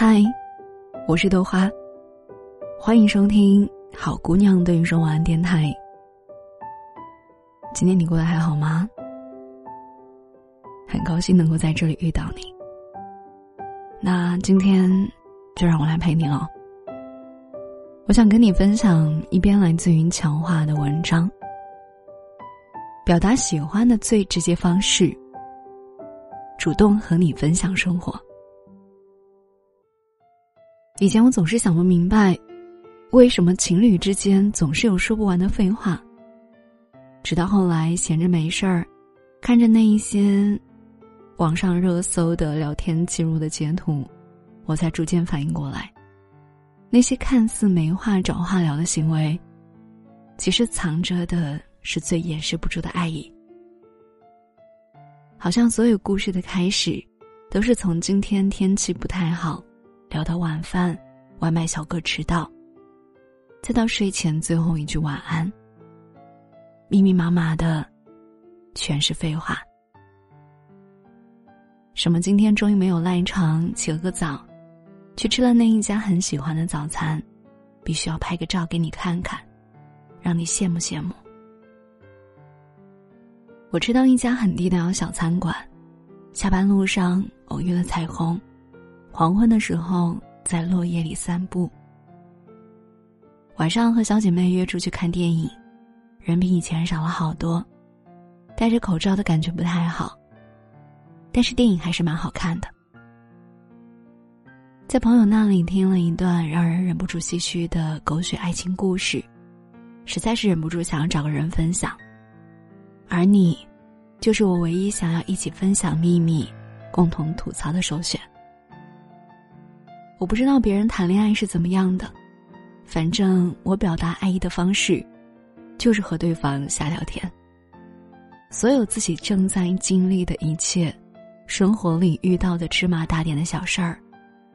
嗨，我是豆花，欢迎收听《好姑娘对你说晚安》电台。今天你过得还好吗？很高兴能够在这里遇到你。那今天就让我来陪你了。我想跟你分享一篇来自于强化的文章。表达喜欢的最直接方式，主动和你分享生活。以前我总是想不明白，为什么情侣之间总是有说不完的废话。直到后来闲着没事儿，看着那一些网上热搜的聊天记录的截图，我才逐渐反应过来，那些看似没话找话聊的行为，其实藏着的。是最掩饰不住的爱意，好像所有故事的开始，都是从今天天气不太好，聊到晚饭，外卖小哥迟到，再到睡前最后一句晚安。密密麻麻的，全是废话。什么今天终于没有赖床，起了个早，去吃了那一家很喜欢的早餐，必须要拍个照给你看看，让你羡慕羡慕。我吃到一家很地道的小餐馆，下班路上偶遇了彩虹，黄昏的时候在落叶里散步。晚上和小姐妹约出去看电影，人比以前少了好多，戴着口罩的感觉不太好，但是电影还是蛮好看的。在朋友那里听了一段让人忍不住唏嘘的狗血爱情故事，实在是忍不住想要找个人分享。而你，就是我唯一想要一起分享秘密、共同吐槽的首选。我不知道别人谈恋爱是怎么样的，反正我表达爱意的方式，就是和对方瞎聊天。所有自己正在经历的一切，生活里遇到的芝麻大点的小事儿，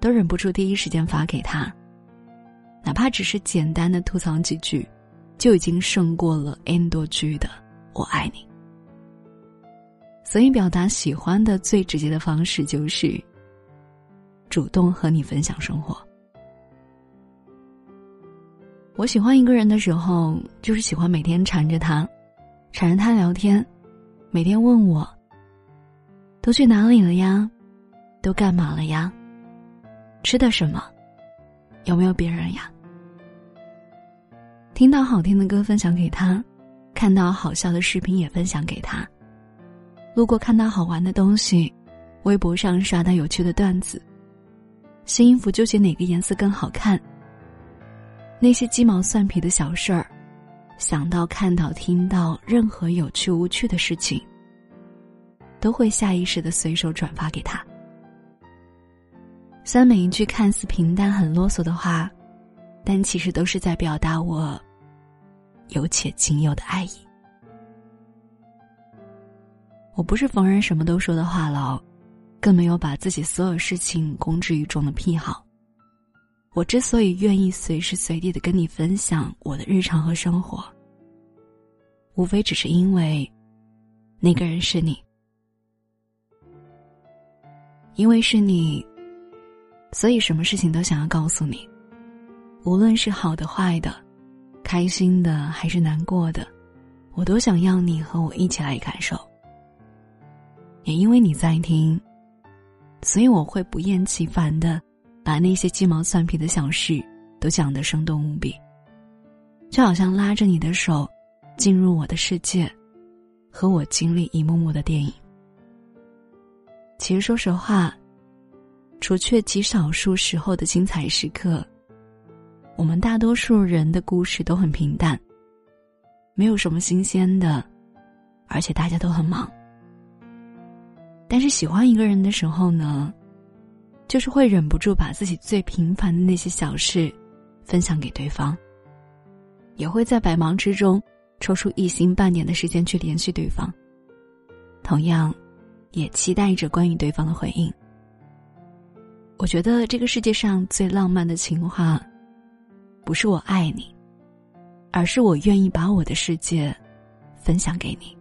都忍不住第一时间发给他。哪怕只是简单的吐槽几句，就已经胜过了 N 多句的。我爱你，所以表达喜欢的最直接的方式就是主动和你分享生活。我喜欢一个人的时候，就是喜欢每天缠着他，缠着他聊天，每天问我都去哪里了呀，都干嘛了呀，吃的什么，有没有别人呀？听到好听的歌，分享给他。看到好笑的视频也分享给他，路过看到好玩的东西，微博上刷到有趣的段子，新衣服纠结哪个颜色更好看。那些鸡毛蒜皮的小事儿，想到看到听到任何有趣无趣的事情，都会下意识的随手转发给他。虽然每一句看似平淡很啰嗦的话，但其实都是在表达我。有且仅有的爱意。我不是逢人什么都说的话痨，更没有把自己所有事情公之于众的癖好。我之所以愿意随时随地的跟你分享我的日常和生活，无非只是因为那个人是你，因为是你，所以什么事情都想要告诉你，无论是好的坏的。开心的还是难过的，我都想要你和我一起来感受。也因为你在听，所以我会不厌其烦的把那些鸡毛蒜皮的小事都讲得生动无比，就好像拉着你的手进入我的世界，和我经历一幕幕的电影。其实说实话，除却极少数时候的精彩时刻。我们大多数人的故事都很平淡，没有什么新鲜的，而且大家都很忙。但是喜欢一个人的时候呢，就是会忍不住把自己最平凡的那些小事分享给对方，也会在百忙之中抽出一星半点的时间去联系对方。同样，也期待着关于对方的回应。我觉得这个世界上最浪漫的情话。不是我爱你，而是我愿意把我的世界分享给你。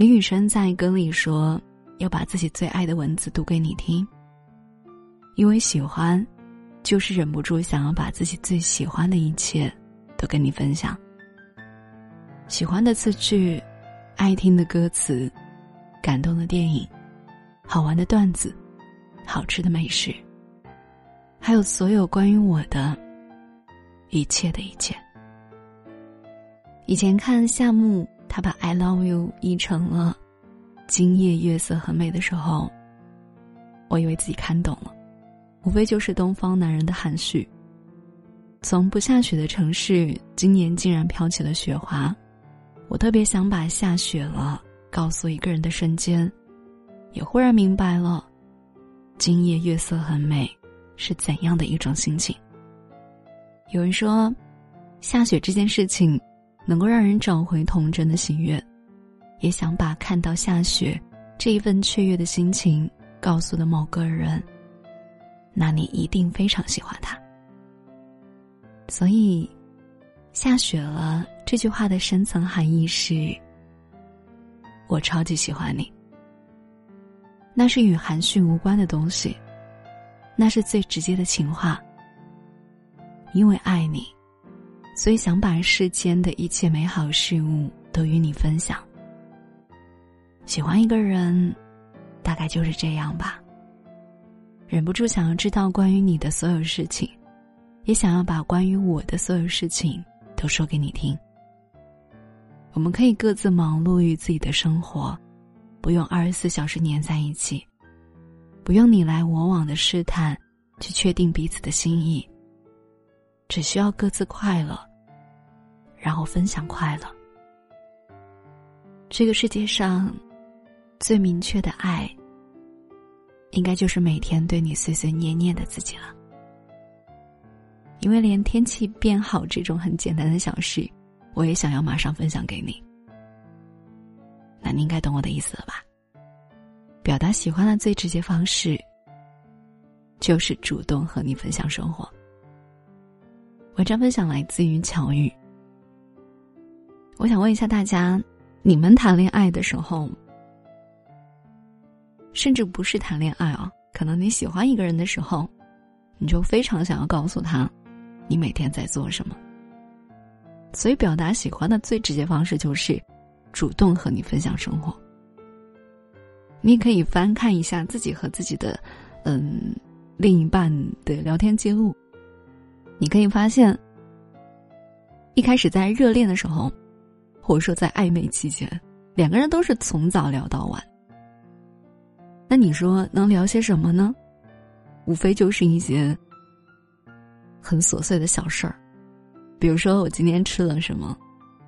李宇春在歌里说：“要把自己最爱的文字读给你听。”因为喜欢，就是忍不住想要把自己最喜欢的一切都跟你分享。喜欢的词句，爱听的歌词，感动的电影，好玩的段子，好吃的美食，还有所有关于我的一切的一切。以前看夏目，他把 “I love you” 译成了“今夜月色很美”的时候，我以为自己看懂了，无非就是东方男人的含蓄。从不下雪的城市，今年竟然飘起了雪花。我特别想把下雪了告诉一个人的瞬间，也忽然明白了，今夜月色很美，是怎样的一种心情。有人说，下雪这件事情，能够让人找回童真的喜悦，也想把看到下雪这一份雀跃的心情告诉的某个人，那你一定非常喜欢他。所以，下雪了。这句话的深层含义是：我超级喜欢你。那是与含蓄无关的东西，那是最直接的情话。因为爱你，所以想把世间的一切美好事物都与你分享。喜欢一个人，大概就是这样吧。忍不住想要知道关于你的所有事情，也想要把关于我的所有事情都说给你听。我们可以各自忙碌于自己的生活，不用二十四小时黏在一起，不用你来我往的试探，去确定彼此的心意。只需要各自快乐，然后分享快乐。这个世界上，最明确的爱，应该就是每天对你碎碎念念的自己了。因为连天气变好这种很简单的小事。我也想要马上分享给你，那你应该懂我的意思了吧？表达喜欢的最直接方式，就是主动和你分享生活。文章分享来自于巧遇。我想问一下大家，你们谈恋爱的时候，甚至不是谈恋爱啊，可能你喜欢一个人的时候，你就非常想要告诉他，你每天在做什么。所以，表达喜欢的最直接方式就是主动和你分享生活。你可以翻看一下自己和自己的嗯另一半的聊天记录，你可以发现，一开始在热恋的时候，或者说在暧昧期间，两个人都是从早聊到晚。那你说能聊些什么呢？无非就是一些很琐碎的小事儿。比如说，我今天吃了什么？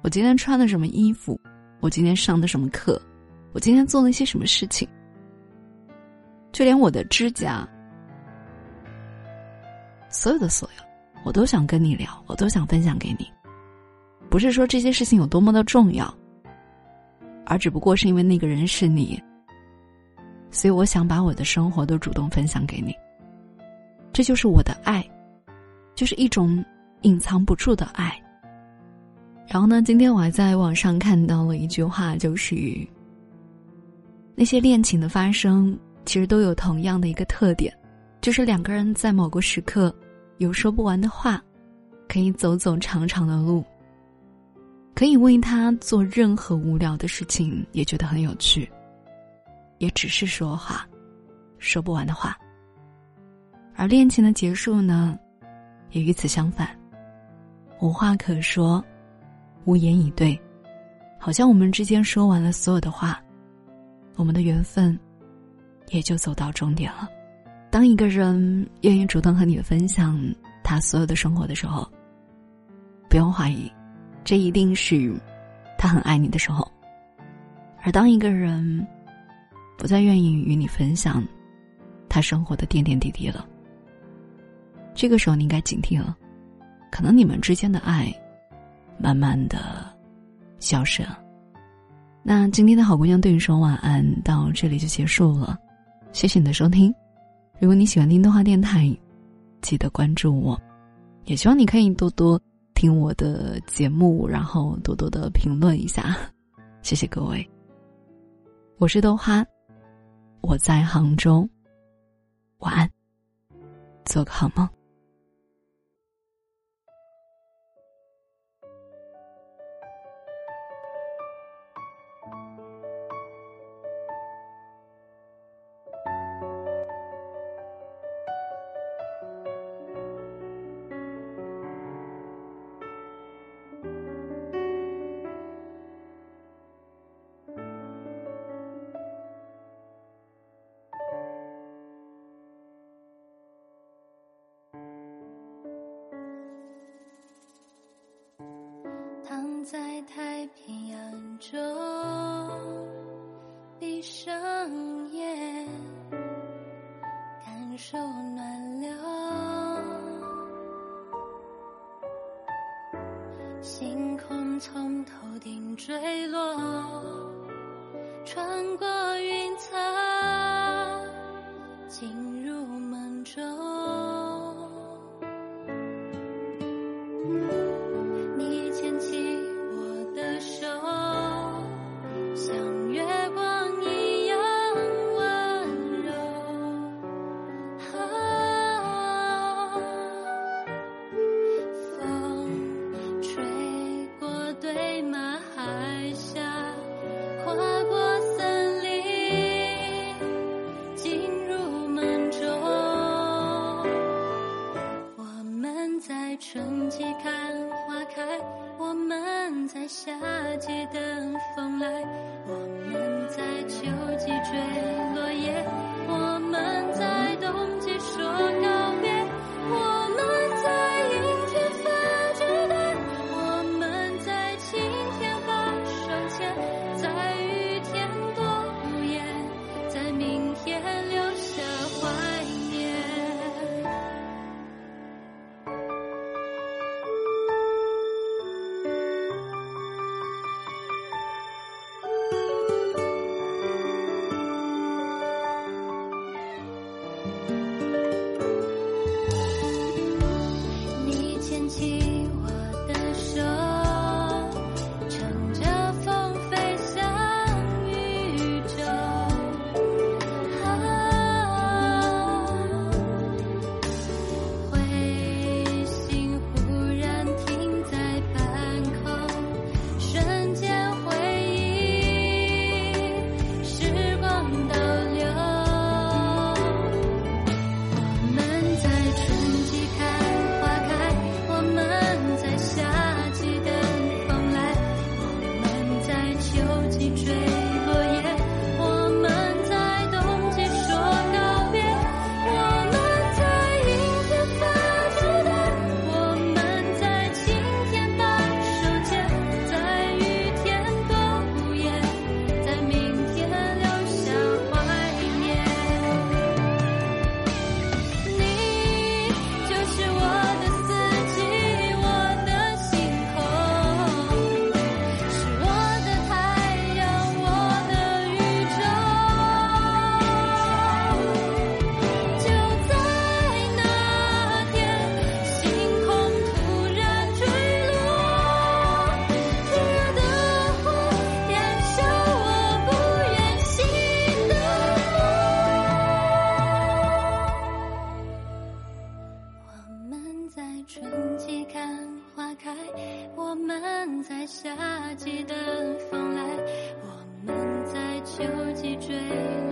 我今天穿的什么衣服？我今天上的什么课？我今天做了些什么事情？就连我的指甲，所有的所有，我都想跟你聊，我都想分享给你。不是说这些事情有多么的重要，而只不过是因为那个人是你，所以我想把我的生活都主动分享给你。这就是我的爱，就是一种。隐藏不住的爱。然后呢？今天我还在网上看到了一句话，就是那些恋情的发生，其实都有同样的一个特点，就是两个人在某个时刻有说不完的话，可以走走长长的路，可以为他做任何无聊的事情，也觉得很有趣，也只是说话，说不完的话。而恋情的结束呢，也与此相反。无话可说，无言以对，好像我们之间说完了所有的话，我们的缘分也就走到终点了。当一个人愿意主动和你分享他所有的生活的时候，不用怀疑，这一定是他很爱你的时候。而当一个人不再愿意与你分享他生活的点点滴滴了，这个时候你应该警惕了。可能你们之间的爱，慢慢的消失了。那今天的好姑娘对你说晚安，到这里就结束了。谢谢你的收听。如果你喜欢听动画电台，记得关注我。也希望你可以多多听我的节目，然后多多的评论一下。谢谢各位。我是豆花，我在杭州。晚安。做个好梦。在太平洋中，闭上眼，感受暖流，星空从头顶坠落，穿过云层，进入梦中。春季看花开我们在夏季等风来我们在秋季追。